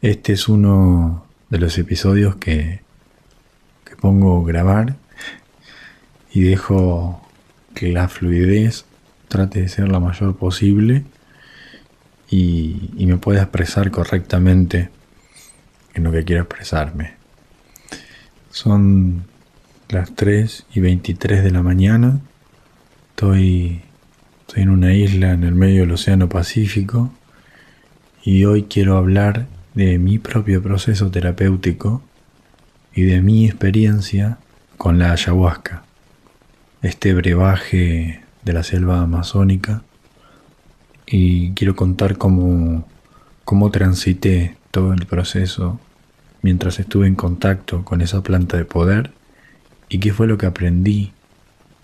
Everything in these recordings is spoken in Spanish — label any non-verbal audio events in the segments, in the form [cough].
Este es uno de los episodios que, que pongo grabar y dejo que la fluidez trate de ser la mayor posible y, y me pueda expresar correctamente en lo que quiero expresarme. Son las 3 y 23 de la mañana. Estoy, estoy en una isla en el medio del Océano Pacífico y hoy quiero hablar de mi propio proceso terapéutico y de mi experiencia con la ayahuasca, este brebaje de la selva amazónica y quiero contar cómo, cómo transité todo el proceso mientras estuve en contacto con esa planta de poder y qué fue lo que aprendí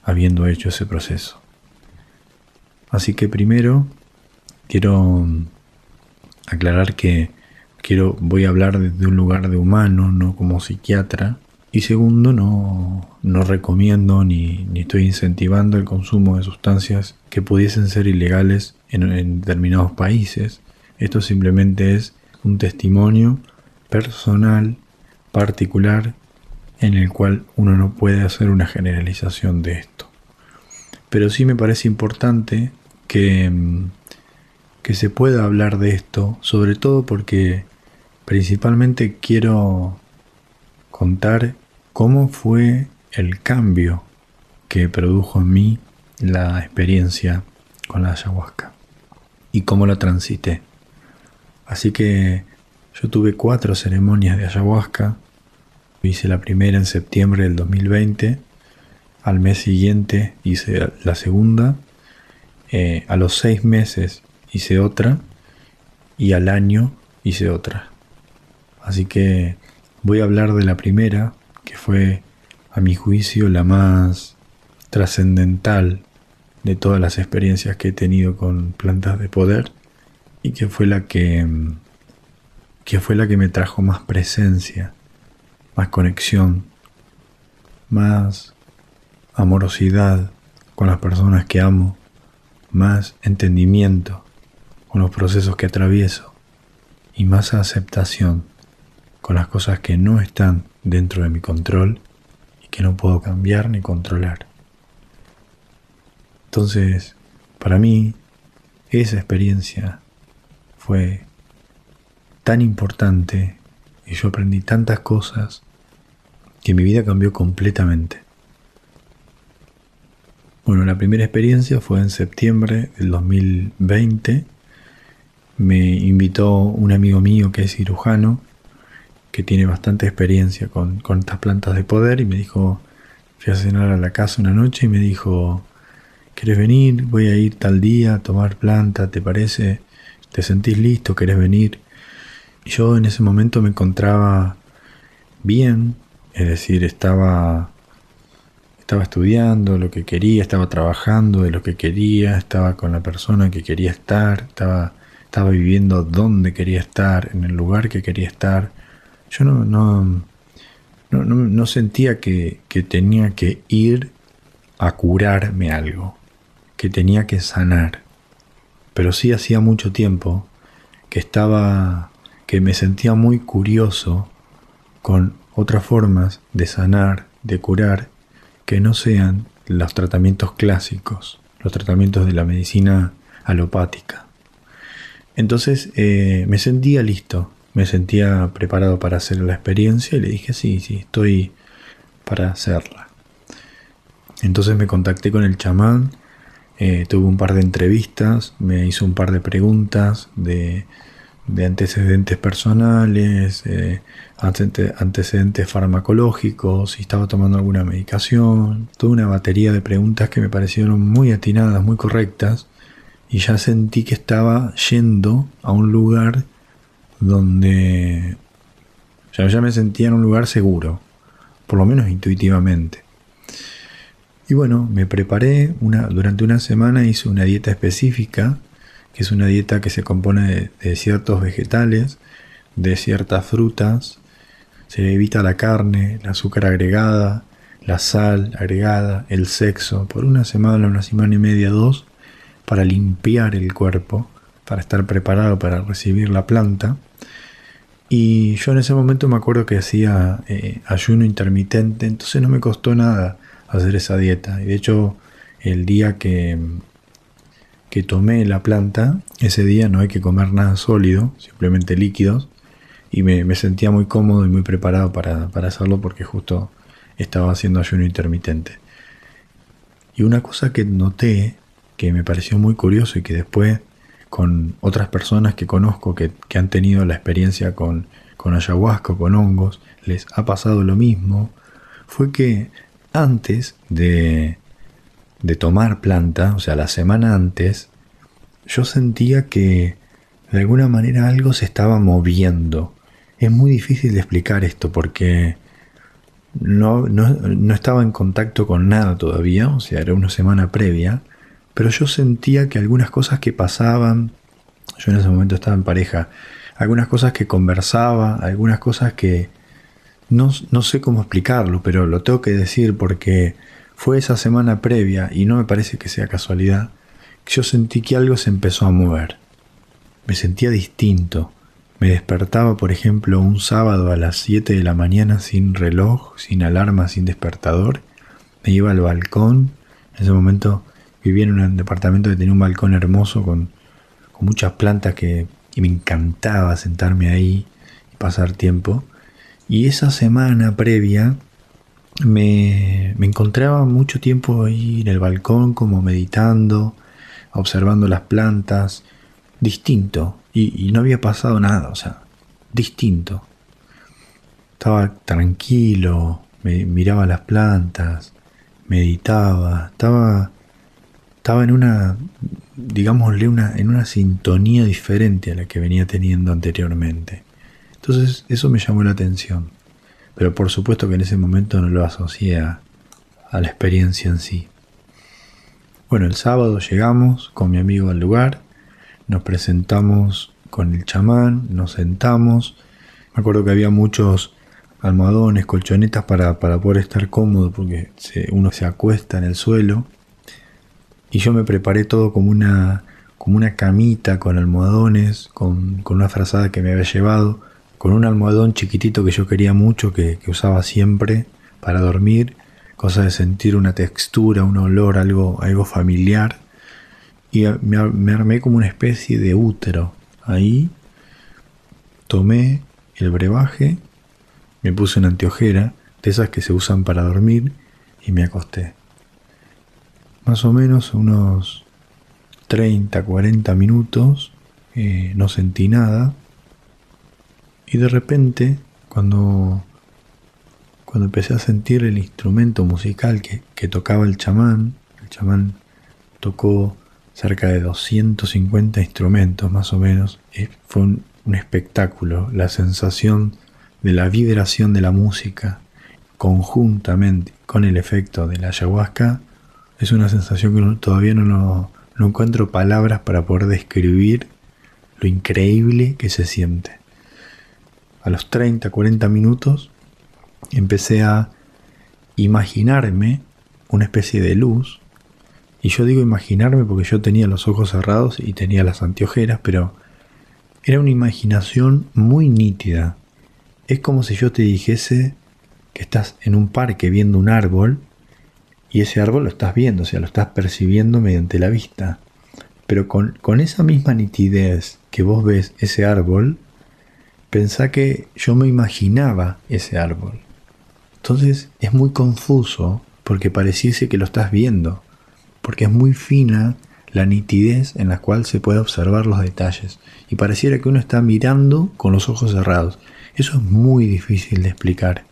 habiendo hecho ese proceso. Así que primero quiero aclarar que quiero voy a hablar desde un lugar de humano, no como psiquiatra. Y segundo, no, no recomiendo ni, ni estoy incentivando el consumo de sustancias que pudiesen ser ilegales en, determinados países. Esto simplemente es un testimonio personal, particular, en el cual uno no puede hacer una generalización de esto. Pero sí me parece importante que, mm, que se pueda hablar de esto, sobre todo porque principalmente quiero contar cómo fue el cambio que produjo en mí la experiencia con la ayahuasca y cómo la transité. Así que yo tuve cuatro ceremonias de ayahuasca. Hice la primera en septiembre del 2020. Al mes siguiente hice la segunda. Eh, a los seis meses hice otra. Y al año hice otra. Así que voy a hablar de la primera, que fue, a mi juicio, la más trascendental de todas las experiencias que he tenido con plantas de poder y que fue la que que fue la que me trajo más presencia, más conexión, más amorosidad con las personas que amo, más entendimiento con los procesos que atravieso y más aceptación con las cosas que no están dentro de mi control y que no puedo cambiar ni controlar. Entonces, para mí, esa experiencia fue tan importante y yo aprendí tantas cosas que mi vida cambió completamente. Bueno, la primera experiencia fue en septiembre del 2020. Me invitó un amigo mío que es cirujano, que tiene bastante experiencia con, con estas plantas de poder, y me dijo, fui a cenar a la casa una noche y me dijo, ¿querés venir? Voy a ir tal día a tomar planta, ¿te parece? ¿Te sentís listo? ¿Querés venir? yo en ese momento me encontraba bien, es decir, estaba, estaba estudiando lo que quería, estaba trabajando de lo que quería, estaba con la persona que quería estar, estaba, estaba viviendo donde quería estar, en el lugar que quería estar. Yo no, no, no, no sentía que, que tenía que ir a curarme algo, que tenía que sanar. Pero sí hacía mucho tiempo que estaba que me sentía muy curioso con otras formas de sanar, de curar, que no sean los tratamientos clásicos, los tratamientos de la medicina alopática. Entonces eh, me sentía listo, me sentía preparado para hacer la experiencia y le dije, sí, sí, estoy para hacerla. Entonces me contacté con el chamán, eh, tuve un par de entrevistas, me hizo un par de preguntas de de antecedentes personales, eh, antecedentes farmacológicos, si estaba tomando alguna medicación, toda una batería de preguntas que me parecieron muy atinadas, muy correctas, y ya sentí que estaba yendo a un lugar donde ya, ya me sentía en un lugar seguro, por lo menos intuitivamente. Y bueno, me preparé, una, durante una semana hice una dieta específica que es una dieta que se compone de, ciertos vegetales, de ciertas frutas, se evita la carne, el azúcar agregada, la sal agregada, el sexo, por una semana, una semana y media, dos, para limpiar el cuerpo, para estar preparado para recibir la planta. Y yo en ese momento me acuerdo que hacía eh, ayuno intermitente, entonces no me costó nada hacer esa dieta. Y de hecho, el día que, que tomé la planta, ese día no hay que comer nada sólido, simplemente líquidos. Y me, sentía muy cómodo y muy preparado para, para hacerlo porque justo estaba haciendo ayuno intermitente. Y una cosa que noté, que me pareció muy curioso y que después con otras personas que conozco que, han tenido la experiencia con, con ayahuasca con hongos, les ha pasado lo mismo, fue que antes de, de tomar planta, o sea, la semana antes, yo sentía que de alguna manera algo se estaba moviendo. Es muy difícil de explicar esto porque no, no, no, estaba en contacto con nada todavía, o sea, era una semana previa, pero yo sentía que algunas cosas que pasaban, yo en ese momento estaba en pareja, algunas cosas que conversaba, algunas cosas que no, no sé cómo explicarlo, pero lo tengo que decir porque fue esa semana previa y no me parece que sea casualidad, que yo sentí que algo se empezó a mover. Me sentía distinto. Me despertaba, por ejemplo, un sábado a las 7 de la mañana sin reloj, sin alarma, sin despertador. Me iba al balcón. En ese momento vivía en un departamento que tenía un balcón hermoso con, muchas plantas que y me encantaba sentarme ahí y pasar tiempo. Y esa semana previa me, me encontraba mucho tiempo ahí en el balcón como meditando, observando las plantas, distinto. Y, y no había pasado nada, o sea, distinto. Estaba tranquilo, me, miraba las plantas, meditaba, estaba estaba en una, digámosle, una, en una sintonía diferente a la que venía teniendo anteriormente. Entonces eso me llamó la atención. Pero por supuesto que en ese momento no lo asocié a, la experiencia en sí. Bueno, el sábado llegamos con mi amigo al lugar, nos presentamos con el chamán, nos sentamos. Me acuerdo que había muchos almohadones, colchonetas para, para poder estar cómodo porque uno se acuesta en el suelo y yo me preparé todo como una, como una camita con almohadones, con, una frazada que me había llevado, con un almohadón chiquitito que yo quería mucho, que, usaba siempre para dormir, cosa de sentir una textura, un olor, algo, algo familiar. Y me, me armé como una especie de útero. Ahí tomé el brebaje, me puse una anteojera, de esas que se usan para dormir, y me acosté más o menos unos 30, 40 minutos, eh, no sentí nada. Y de repente, cuando, cuando empecé a sentir el instrumento musical que, tocaba el chamán, el chamán tocó cerca de 250 instrumentos más o menos, eh, fue un, un espectáculo, la sensación de la vibración de la música conjuntamente con el efecto de la ayahuasca es una sensación que todavía no, no encuentro palabras para poder describir lo increíble que se siente. A los 30, 40 minutos empecé a imaginarme una especie de luz. Y yo digo imaginarme porque yo tenía los ojos cerrados y tenía las anteojeras, pero era una imaginación muy nítida. Es como si yo te dijese que estás en un parque viendo un árbol y ese árbol lo estás viendo, o sea, lo estás percibiendo mediante la vista. Pero con, esa misma nitidez que vos ves ese árbol, pensá que yo me imaginaba ese árbol. Entonces es muy confuso porque pareciese que lo estás viendo, porque es muy fina la nitidez en la cual se puede observar los detalles y pareciera que uno está mirando con los ojos cerrados. Eso es muy difícil de explicar,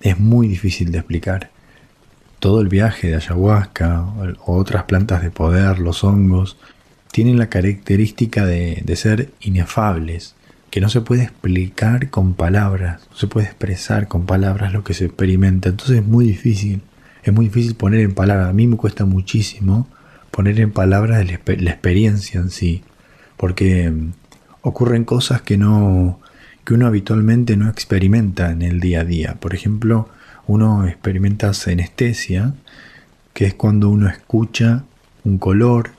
es muy difícil de explicar todo el viaje de ayahuasca o otras plantas de poder, los hongos, tienen la característica de, ser inefables, que no se puede explicar con palabras, no se puede expresar con palabras lo que se experimenta. Entonces es muy difícil, es muy difícil poner en palabras. A mí me cuesta muchísimo poner en palabras la experiencia en sí, porque mm, ocurren cosas que no que uno habitualmente no experimenta en el día a día. Por ejemplo, uno experimenta senestesia, que es cuando uno escucha un color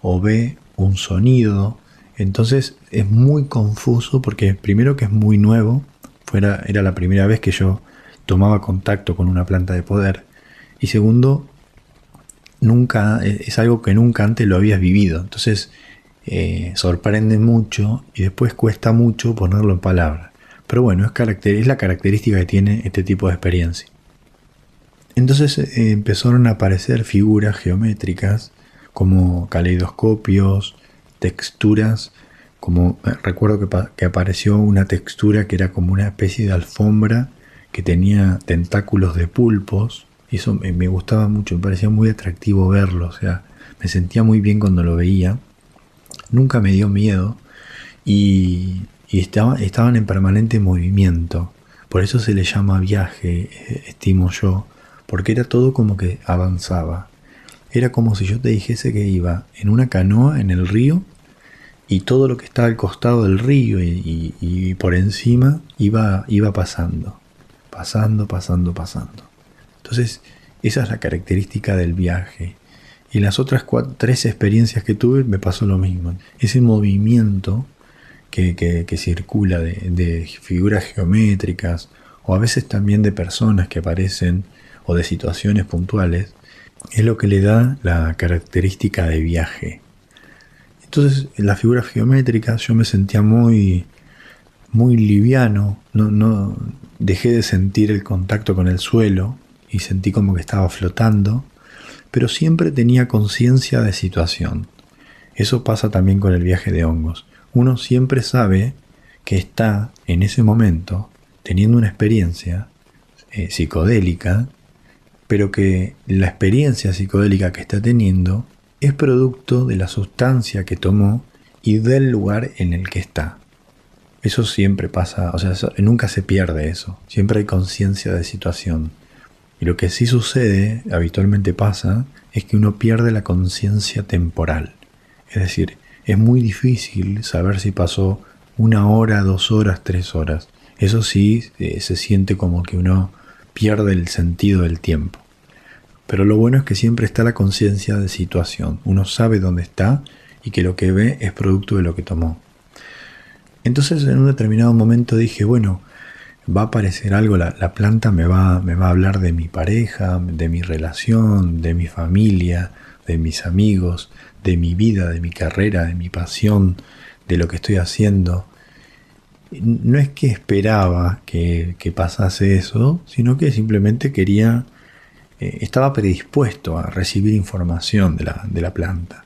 o ve un sonido. Entonces es muy confuso porque primero que es muy nuevo, fuera, era la primera vez que yo tomaba contacto con una planta de poder. Y segundo, nunca, es algo que nunca antes lo habías vivido. Entonces eh, sorprende mucho y después cuesta mucho ponerlo en palabras. Pero bueno, es, es la característica que tiene este tipo de experiencia. Entonces eh, empezaron a aparecer figuras geométricas como caleidoscopios, texturas, como eh, recuerdo que, que, apareció una textura que era como una especie de alfombra que tenía tentáculos de pulpos, y eso me, gustaba mucho, me parecía muy atractivo verlo, o sea, me sentía muy bien cuando lo veía, nunca me dio miedo y, y estaban en permanente movimiento, por eso se le llama viaje, eh, estimo yo, porque era todo como que avanzaba. Era como si yo te dijese que iba en una canoa en el río y todo lo que estaba al costado del río y, por encima iba, iba pasando, pasando, pasando, pasando. Entonces, esa es la característica del viaje. Y las otras tres experiencias que tuve me pasó lo mismo. Ese movimiento que, circula de, de, figuras geométricas o a veces también de personas que aparecen o de situaciones puntuales es lo que le da la característica de viaje. Entonces, en las figuras geométricas yo me sentía muy, muy liviano, no, no dejé de sentir el contacto con el suelo y sentí como que estaba flotando, pero siempre tenía conciencia de situación. Eso pasa también con el viaje de hongos. Uno siempre sabe que está en ese momento teniendo una experiencia eh, psicodélica pero que la experiencia psicodélica que está teniendo es producto de la sustancia que tomó y del lugar en el que está. Eso siempre pasa, o sea, nunca se pierde eso, siempre hay conciencia de situación. Y lo que sí sucede, habitualmente pasa, es que uno pierde la conciencia temporal. Es decir, es muy difícil saber si pasó una hora, dos horas, tres horas. Eso sí eh, se siente como que uno pierde el sentido del tiempo. Pero lo bueno es que siempre está la conciencia de situación. Uno sabe dónde está y que lo que ve es producto de lo que tomó. Entonces en un determinado momento dije, bueno, va a aparecer algo, la, planta me va, me va a hablar de mi pareja, de mi relación, de mi familia, de mis amigos, de mi vida, de mi carrera, de mi pasión, de lo que estoy haciendo. No es que esperaba que, pasase eso, sino que simplemente quería eh, estaba predispuesto a recibir información de la, de la planta.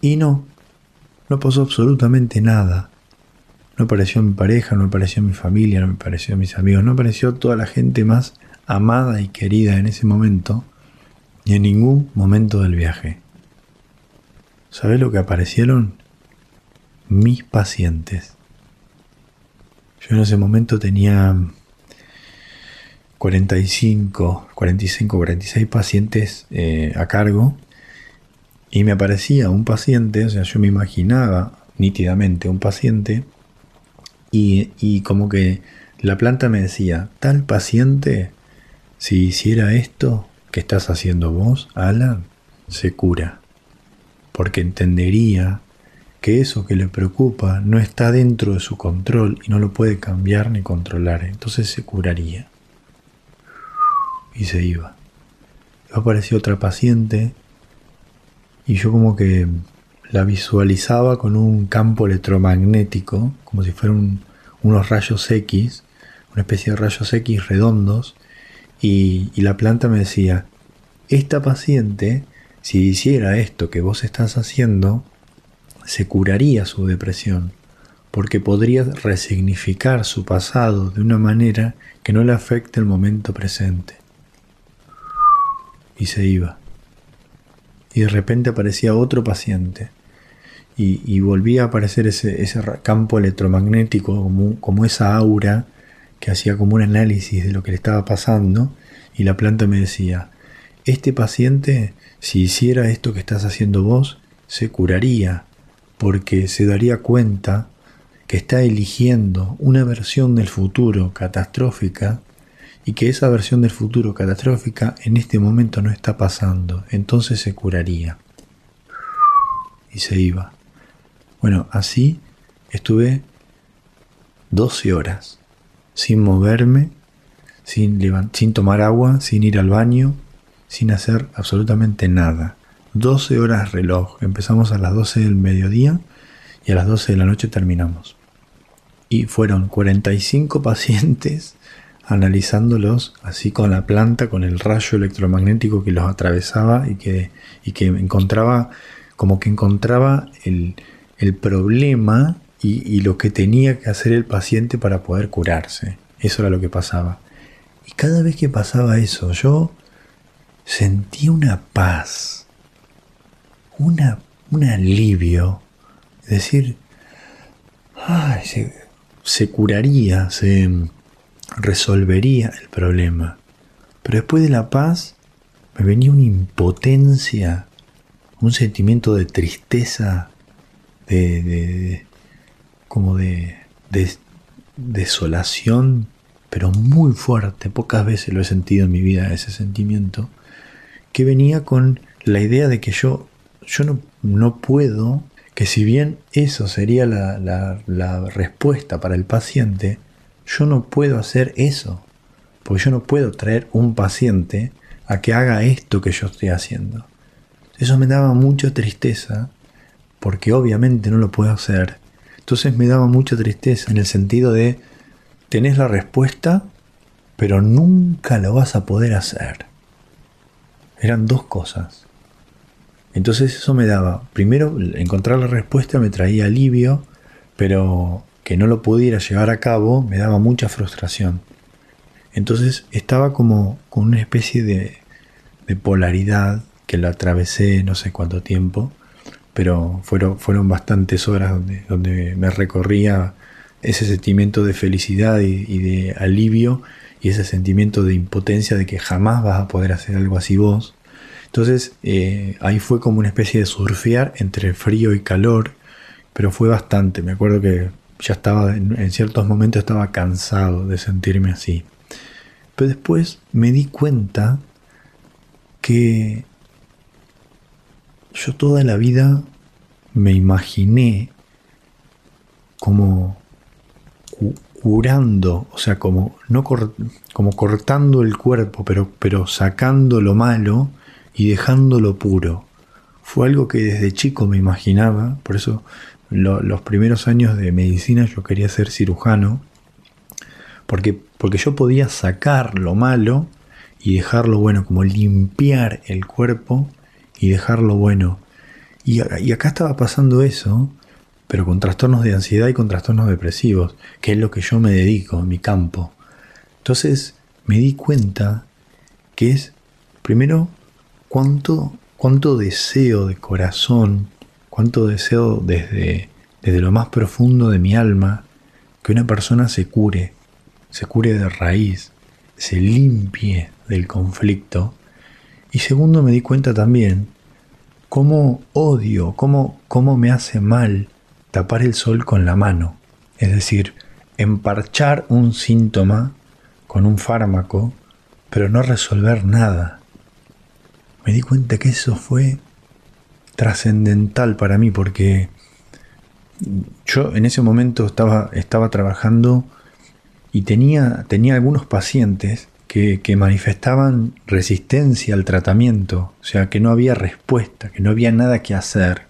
Y no, no pasó absolutamente nada. No apareció mi pareja, no apareció mi familia, no apareció mis amigos, no apareció toda la gente más amada y querida en ese momento, ni en ningún momento del viaje. ¿Sabes lo que aparecieron? Mis pacientes. Yo en ese momento tenía 45, 45, 46 pacientes eh, a cargo y me aparecía un paciente, o sea, yo me imaginaba nítidamente un paciente y, y como que la planta me decía, tal paciente, si hiciera esto que estás haciendo vos, Alan, se cura, porque entendería que eso que le preocupa no está dentro de su control y no lo puede cambiar ni controlar, entonces se curaría y se iba. Apareció otra paciente y yo como que la visualizaba con un campo electromagnético, como si fueran unos rayos X, una especie de rayos X redondos, y, y la planta me decía, esta paciente, si hiciera esto que vos estás haciendo, se curaría su depresión, porque podría resignificar su pasado de una manera que no le afecte el momento presente y se iba. Y de repente aparecía otro paciente y, volvía a aparecer ese, campo electromagnético, como, esa aura que hacía como un análisis de lo que le estaba pasando y la planta me decía, este paciente, si hiciera esto que estás haciendo vos, se curaría, porque se daría cuenta que está eligiendo una versión del futuro catastrófica y que esa versión del futuro catastrófica en este momento no está pasando, entonces se curaría. Y se iba. Bueno, así estuve 12 horas sin moverme, sin, sin tomar agua, sin ir al baño, sin hacer absolutamente nada. 12 horas reloj. Empezamos a las 12 del mediodía y a las 12 de la noche terminamos. Y fueron 45 pacientes [laughs] analizándolos así con la planta, con el rayo electromagnético que los atravesaba y que, y que encontraba, como que encontraba el, el problema y, lo que tenía que hacer el paciente para poder curarse. Eso era lo que pasaba. Y cada vez que pasaba eso, yo sentía una paz, una, un alivio. Es decir, se, se curaría, se resolvería el problema. Pero después de la paz me venía una impotencia, un sentimiento de tristeza, de, como de, desolación, pero muy fuerte. Pocas veces lo he sentido en mi vida ese sentimiento, que venía con la idea de que yo, yo no, no puedo, que si bien eso sería la, la, la respuesta para el paciente, yo no puedo hacer eso, porque yo no puedo traer un paciente a que haga esto que yo estoy haciendo. Eso me daba mucha tristeza, porque obviamente no lo puedo hacer. Entonces me daba mucha tristeza en el sentido de, tenés la respuesta, pero nunca lo vas a poder hacer. Eran dos cosas. Entonces eso me daba, primero, encontrar la respuesta me traía alivio, pero que no lo pudiera llevar a cabo me daba mucha frustración. Entonces estaba como con una especie de, polaridad que lo atravesé no sé cuánto tiempo, pero fueron, bastantes horas donde, donde me recorría ese sentimiento de felicidad y, de alivio y ese sentimiento de impotencia de que jamás vas a poder hacer algo así vos. Entonces eh, ahí fue como una especie de surfear entre frío y calor, pero fue bastante. Me acuerdo que ya estaba, en, ciertos momentos estaba cansado de sentirme así. Pero después me di cuenta que yo toda la vida me imaginé como curando, o sea, como, no como cortando el cuerpo, pero, pero sacando lo malo y dejándolo puro. Fue algo que desde chico me imaginaba, por eso los primeros años de medicina yo quería ser cirujano, porque, porque yo podía sacar lo malo y dejarlo bueno, como limpiar el cuerpo y dejarlo bueno. Y, y acá estaba pasando eso, pero con trastornos de ansiedad y con trastornos depresivos, que es lo que yo me dedico, mi campo. Entonces me di cuenta que es, primero, cuánto, cuánto deseo de corazón cuánto deseo desde, desde lo más profundo de mi alma que una persona se cure, se cure de raíz, se limpie del conflicto. Y segundo, me di cuenta también cómo odio, cómo, cómo me hace mal tapar el sol con la mano. Es decir, emparchar un síntoma con un fármaco, pero no resolver nada. Me di cuenta que eso fue trascendental para mí porque yo en ese momento estaba, estaba trabajando y tenía, tenía algunos pacientes que, manifestaban resistencia al tratamiento, o sea, que no había respuesta, que no había nada que hacer,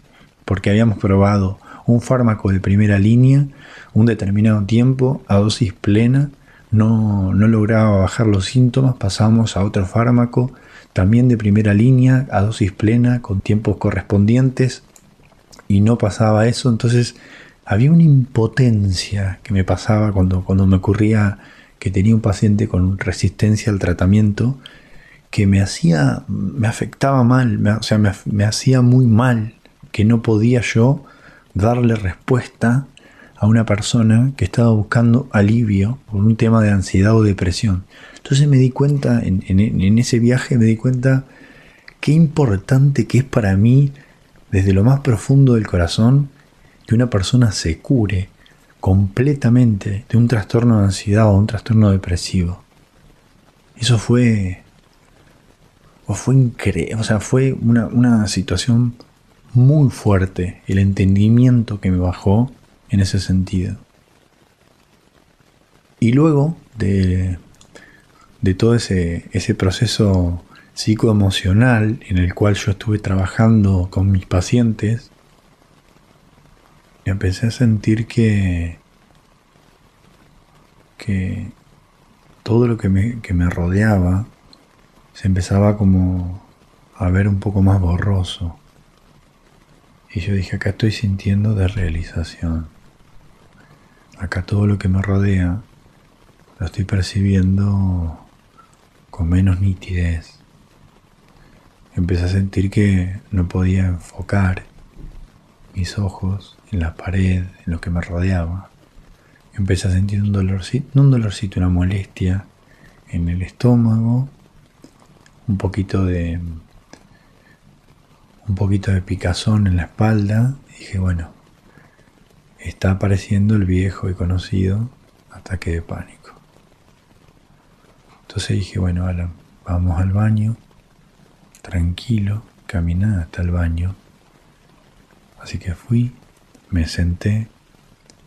porque habíamos probado un fármaco de primera línea, un determinado tiempo, a dosis plena, no, no lograba bajar los síntomas, pasamos a otro fármaco, también de primera línea, a dosis plena, con tiempos correspondientes, y no pasaba eso, entonces había una impotencia que me pasaba cuando, cuando me ocurría que tenía un paciente con resistencia al tratamiento, que me hacía, me afectaba mal, o sea, me, me hacía muy mal, que no podía yo darle respuesta a una persona que estaba buscando alivio por un tema de ansiedad o depresión. Entonces me di cuenta, en, ese viaje me di cuenta qué importante que es para mí, desde lo más profundo del corazón, que una persona se cure completamente de un trastorno de ansiedad o un trastorno depresivo. Eso fue. O fue increíble. O sea, fue una, una situación muy fuerte el entendimiento que me bajó en ese sentido. Y luego de, de todo ese, ese proceso psicoemocional en el cual yo estuve trabajando con mis pacientes, empecé a sentir que, que todo lo que me, que me rodeaba se empezaba como a ver un poco más borroso. Y yo dije, acá estoy sintiendo de realización. Acá todo lo que me rodea lo estoy percibiendo con menos nitidez. Empecé a sentir que no podía enfocar mis ojos en la pared, en lo que me rodeaba. Empecé a sentir un dolorcito, no un dolorcito, una molestia en el estómago, un poquito de un poquito de picazón en la espalda. Dije, bueno, está apareciendo el viejo y conocido ataque de pánico. Entonces dije, bueno, Alan, vamos al baño, tranquilo, caminá hasta el baño. Así que fui, me senté,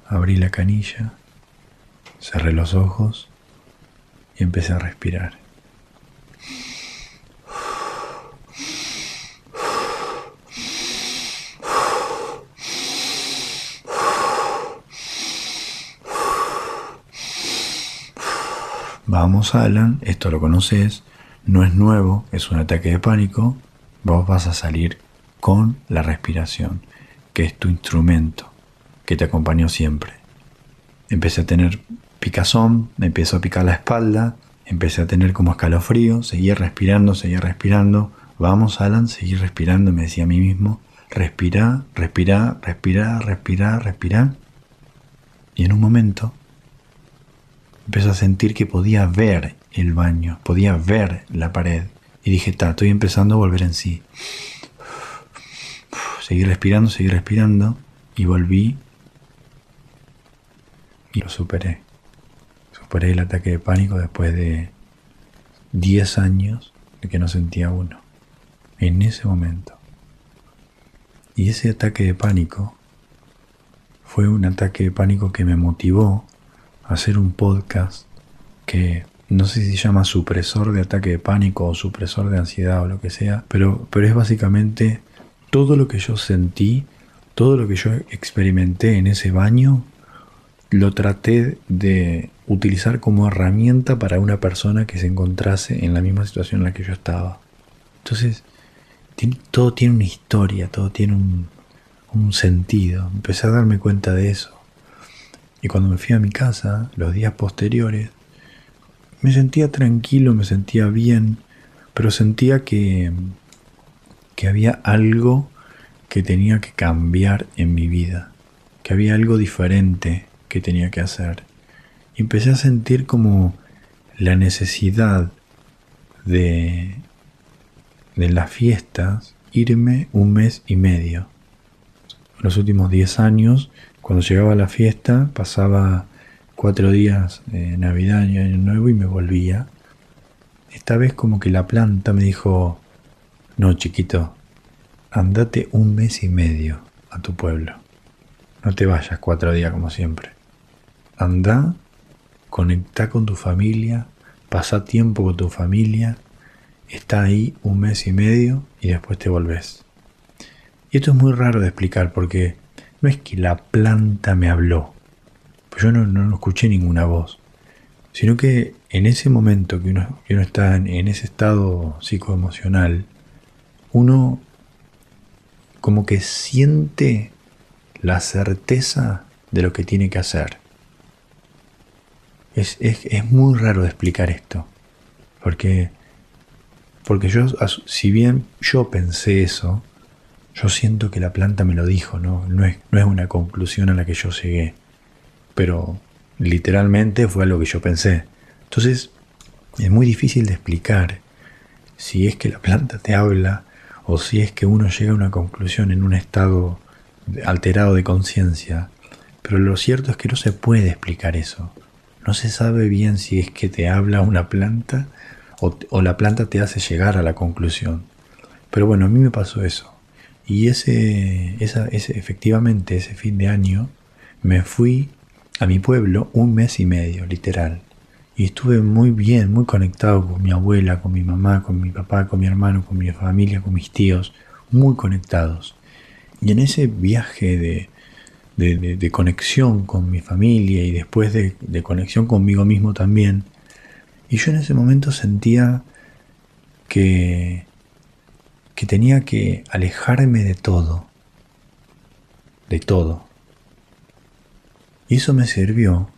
abrí la canilla, cerré los ojos y empecé a respirar. Vamos, Alan, esto lo conoces, no es nuevo, es un ataque de pánico, vos vas a salir con la respiración, que es tu instrumento, que te acompañó siempre. Empecé a tener picazón, me empezó a picar la espalda, empecé a tener como escalofrío, seguía respirando, seguía respirando, vamos, Alan, seguí respirando, me decía a mí mismo, respira, respira, respira, respira, respira. Y en un momento empecé a sentir que podía ver el baño, podía ver la pared. Y dije, está, estoy empezando a volver en sí. Seguí respirando, seguí respirando y volví y lo superé. Superé el ataque de pánico después de 10 años de que no sentía uno. En ese momento. Y ese ataque de pánico fue un ataque de pánico que me motivó hacer un podcast que no sé si se llama supresor de ataque de pánico o supresor de ansiedad o lo que sea, pero, pero es básicamente todo lo que yo sentí, todo lo que yo experimenté en ese baño, lo traté de utilizar como herramienta para una persona que se encontrase en la misma situación en la que yo estaba. Entonces, todo tiene una historia, todo tiene un, un sentido. Empecé a darme cuenta de eso. Y cuando me fui a mi casa, los días posteriores, me sentía tranquilo, me sentía bien, pero sentía que, que había algo que tenía que cambiar en mi vida, que había algo diferente que tenía que hacer. Y empecé a sentir como la necesidad de, de las fiestas irme un mes y medio. los últimos 10 años cuando llegaba la fiesta, pasaba cuatro días de Navidad y Año Nuevo y me volvía. Esta vez como que la planta me dijo, no chiquito, andate un mes y medio a tu pueblo. No te vayas cuatro días como siempre. Anda, conecta con tu familia, pasa tiempo con tu familia, está ahí un mes y medio y después te volvés. Y esto es muy raro de explicar porque no es que la planta me habló, pues yo no, escuché ninguna voz, sino que en ese momento que uno, está en, en ese estado psicoemocional, uno como que siente la certeza de lo que tiene que hacer. Es, es, muy raro de explicar esto, porque, porque yo, si bien yo pensé eso, yo siento que la planta me lo dijo, ¿no? No es, no es una conclusión a la que yo llegué, pero literalmente fue algo que yo pensé. Entonces, es muy difícil de explicar si es que la planta te habla o si es que uno llega a una conclusión en un estado alterado de conciencia. Pero lo cierto es que no se puede explicar eso. No se sabe bien si es que te habla una planta o, o la planta te hace llegar a la conclusión. Pero bueno, a mí me pasó eso. Y ese, ese, efectivamente, ese fin de año, me fui a mi pueblo un mes y medio, literal. Y estuve muy bien, muy conectado con mi abuela, con mi mamá, con mi papá, con mi hermano, con mi familia, con mis tíos, muy conectados. Y en ese viaje de, de, conexión con mi familia y después de, de conexión conmigo mismo también, y yo en ese momento sentía que, que tenía que alejarme de todo, de todo. Y eso me sirvió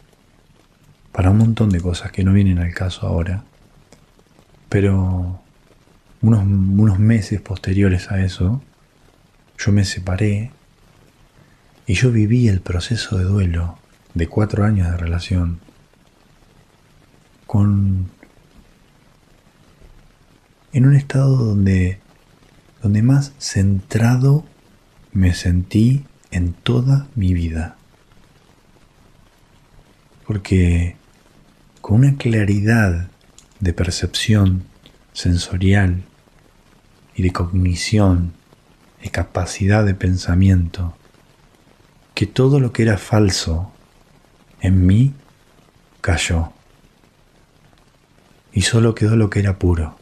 para un montón de cosas que no vienen al caso ahora, pero unos, unos meses posteriores a eso, yo me separé y yo viví el proceso de duelo de cuatro años de relación con en un estado donde donde más centrado me sentí en toda mi vida. Porque con una claridad de percepción sensorial y de cognición, de capacidad de pensamiento, que todo lo que era falso en mí cayó. Y solo quedó lo que era puro.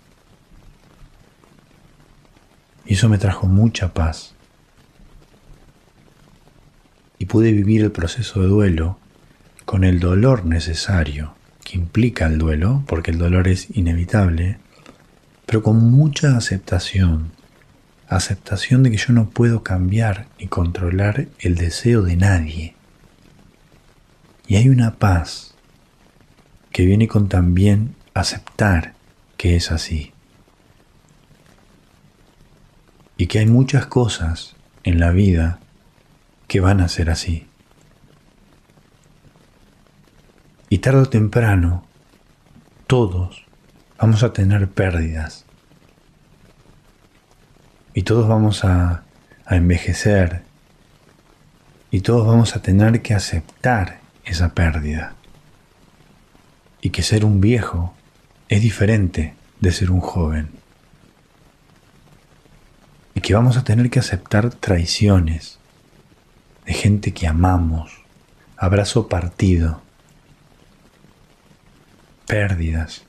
Y eso me trajo mucha paz. Y pude vivir el proceso de duelo con el dolor necesario que implica el duelo, porque el dolor es inevitable, pero con mucha aceptación. Aceptación de que yo no puedo cambiar ni controlar el deseo de nadie. Y hay una paz que viene con también aceptar que es así y que hay muchas cosas en la vida que van a ser así. Y tarde o temprano, todos vamos a tener pérdidas. Y todos vamos a, a envejecer. Y todos vamos a tener que aceptar esa pérdida. Y que ser un viejo es diferente de ser un joven y que vamos a tener que aceptar traiciones de gente que amamos, abrazo partido, pérdidas,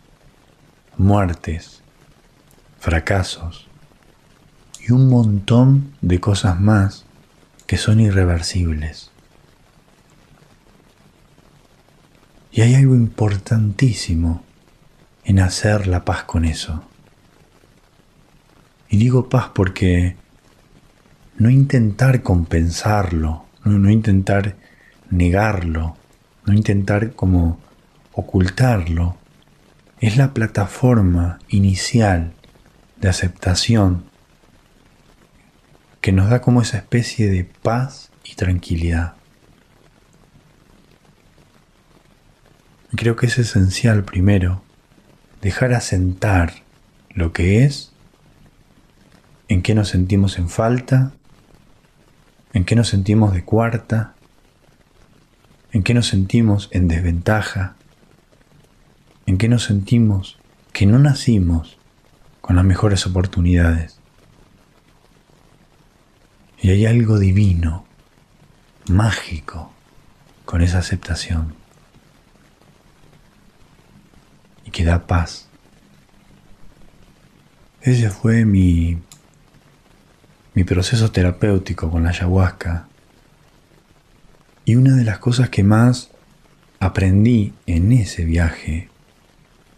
muertes, fracasos y un montón de cosas más que son irreversibles. Y hay algo importantísimo en hacer la paz con eso. Y digo paz porque no intentar compensarlo, no, intentar negarlo, no intentar como ocultarlo, es la plataforma inicial de aceptación que nos da como esa especie de paz y tranquilidad. Creo que es esencial primero dejar asentar lo que es en qué nos sentimos en falta, en qué nos sentimos de cuarta, en qué nos sentimos en desventaja, en qué nos sentimos que no nacimos con las mejores oportunidades. Y hay algo divino, mágico, con esa aceptación. Y que da paz. Ese fue mi mi proceso terapéutico con la ayahuasca. Y una de las cosas que más aprendí en ese viaje,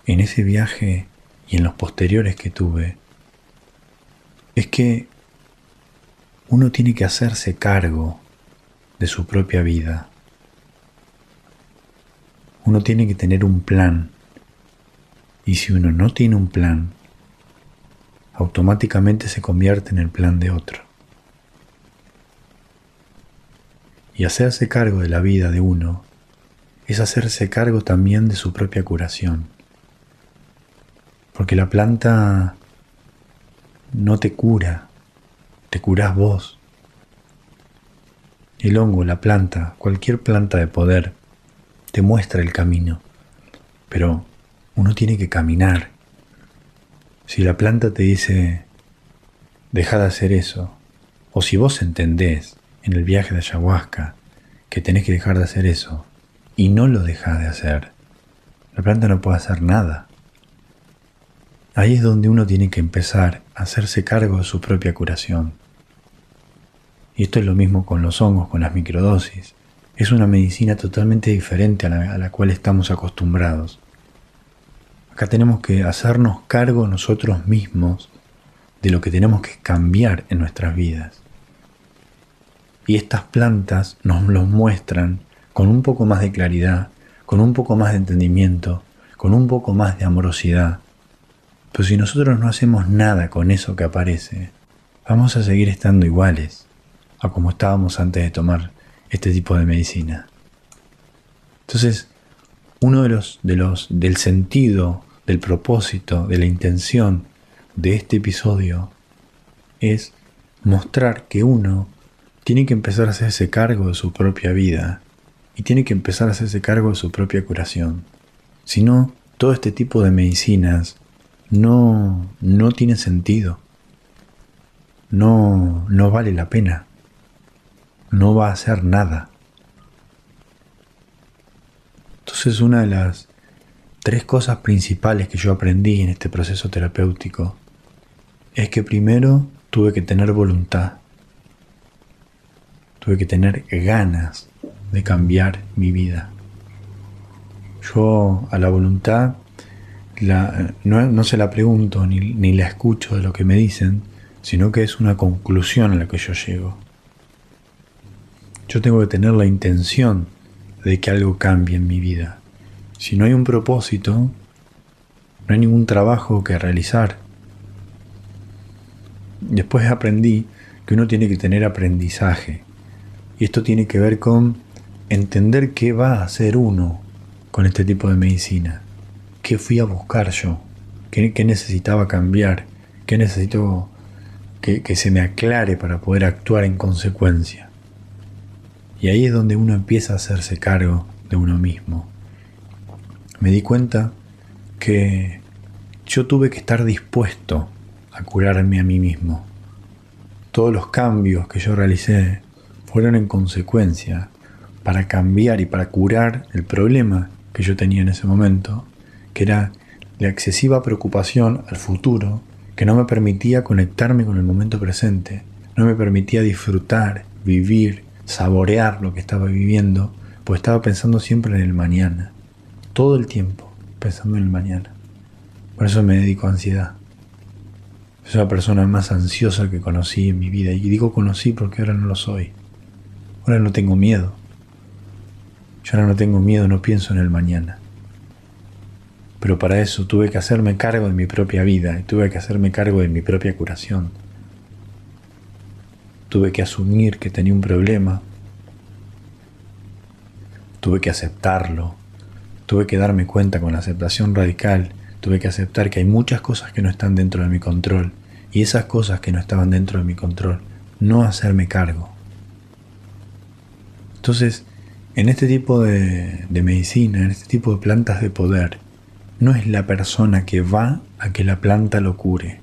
en ese viaje y en los posteriores que tuve, es que uno tiene que hacerse cargo de su propia vida. Uno tiene que tener un plan. Y si uno no tiene un plan, automáticamente se convierte en el plan de otro. Y hacerse cargo de la vida de uno es hacerse cargo también de su propia curación. Porque la planta no te cura, te curás vos. El hongo, la planta, cualquier planta de poder, te muestra el camino, pero uno tiene que caminar si la planta te dice, deja de hacer eso, O si vos entendés en el viaje de ayahuasca que tenés que dejar de hacer eso y no lo dejás de hacer, la planta no puede hacer nada. Ahí es donde uno tiene que empezar a hacerse cargo de su propia curación. Y esto es lo mismo con los hongos, con las microdosis. Es una medicina totalmente diferente a la, a la cual estamos acostumbrados. Acá tenemos que hacernos cargo nosotros mismos de lo que tenemos que cambiar en nuestras vidas. Y estas plantas nos lo muestran con un poco más de claridad, con un poco más de entendimiento, con un poco más de amorosidad. Pero si nosotros no hacemos nada con eso que aparece, vamos a seguir estando iguales a como estábamos antes de tomar este tipo de medicina. Entonces, uno de los, de los del sentido, del propósito, de la intención de este episodio es mostrar que uno tiene que empezar a hacerse cargo de su propia vida y tiene que empezar a hacerse cargo de su propia curación. Si no, todo este tipo de medicinas no, no tiene sentido. No, no vale la pena. No va a hacer nada. Entonces una de las tres cosas principales que yo aprendí en este proceso terapéutico es que primero tuve que tener voluntad, tuve que tener ganas de cambiar mi vida. Yo a la voluntad no, se la pregunto ni, ni la escucho de lo que me dicen, sino que es una conclusión a la que yo llego. Yo tengo que tener la intención de que algo cambie en mi vida. Si no hay un propósito, no hay ningún trabajo que realizar. Después aprendí que uno tiene que tener aprendizaje. Y esto tiene que ver con entender qué va a hacer uno con este tipo de medicina. ¿Qué fui a buscar yo? ¿Qué, necesitaba cambiar? ¿Qué necesito que, que se me aclare para poder actuar en consecuencia? Y ahí es donde uno empieza a hacerse cargo de uno mismo. Me di cuenta que yo tuve que estar dispuesto a curarme a mí mismo. Todos los cambios que yo realicé fueron en consecuencia para cambiar y para curar el problema que yo tenía en ese momento, que era la excesiva preocupación al futuro que no me permitía conectarme con el momento presente, no me permitía disfrutar, vivir, saborear lo que estaba viviendo, pues estaba pensando siempre en el mañana, todo el tiempo pensando en el mañana. Por eso me dedico a ansiedad. Es la persona más ansiosa que conocí en mi vida. Y digo conocí porque ahora no lo soy. Ahora no tengo miedo. Yo ahora no tengo miedo, no pienso en el mañana. Pero para eso tuve que hacerme cargo de mi propia vida y tuve que hacerme cargo de mi propia curación. Tuve que asumir que tenía un problema. Tuve que aceptarlo. Tuve que darme cuenta con la aceptación radical. Tuve que aceptar que hay muchas cosas que no están dentro de mi control. Y esas cosas que no estaban dentro de mi control, no hacerme cargo. Entonces, en este tipo de, medicina, en este tipo de plantas de poder, no es la persona que va a que la planta lo cure,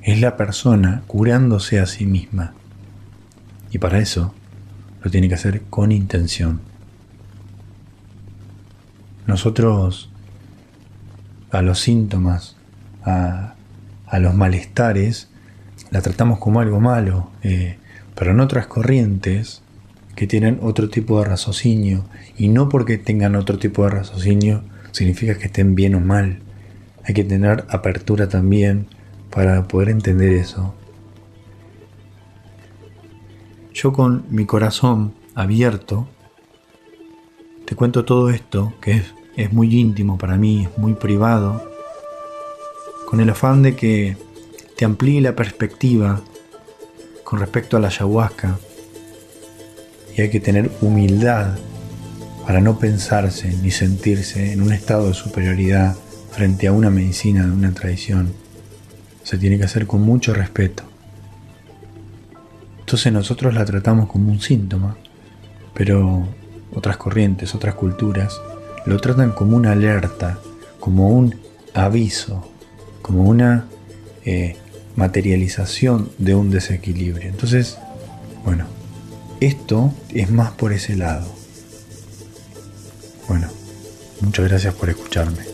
es la persona curándose a sí misma. Y para eso lo tiene que hacer con intención. Nosotros a los síntomas, a, los malestares, la tratamos como algo malo, eh, pero en otras corrientes que tienen otro tipo de raciocinio y no porque tengan otro tipo de raciocinio significa que estén bien o mal. Hay que tener apertura también para poder entender eso. Yo con mi corazón abierto te cuento todo esto que es, es muy íntimo para mí, es muy privado, con el afán de que te amplíe la perspectiva con respecto a la ayahuasca y hay que tener humildad para no pensarse ni sentirse en un estado de superioridad frente a una medicina de una tradición. Se tiene que hacer con mucho respeto. Entonces nosotros la tratamos como un síntoma, pero otras corrientes, otras culturas, lo tratan como una alerta, como un aviso, como una eh, materialización de un desequilibrio. Entonces, Bueno, esto es más por ese lado. Bueno, muchas gracias por escucharme.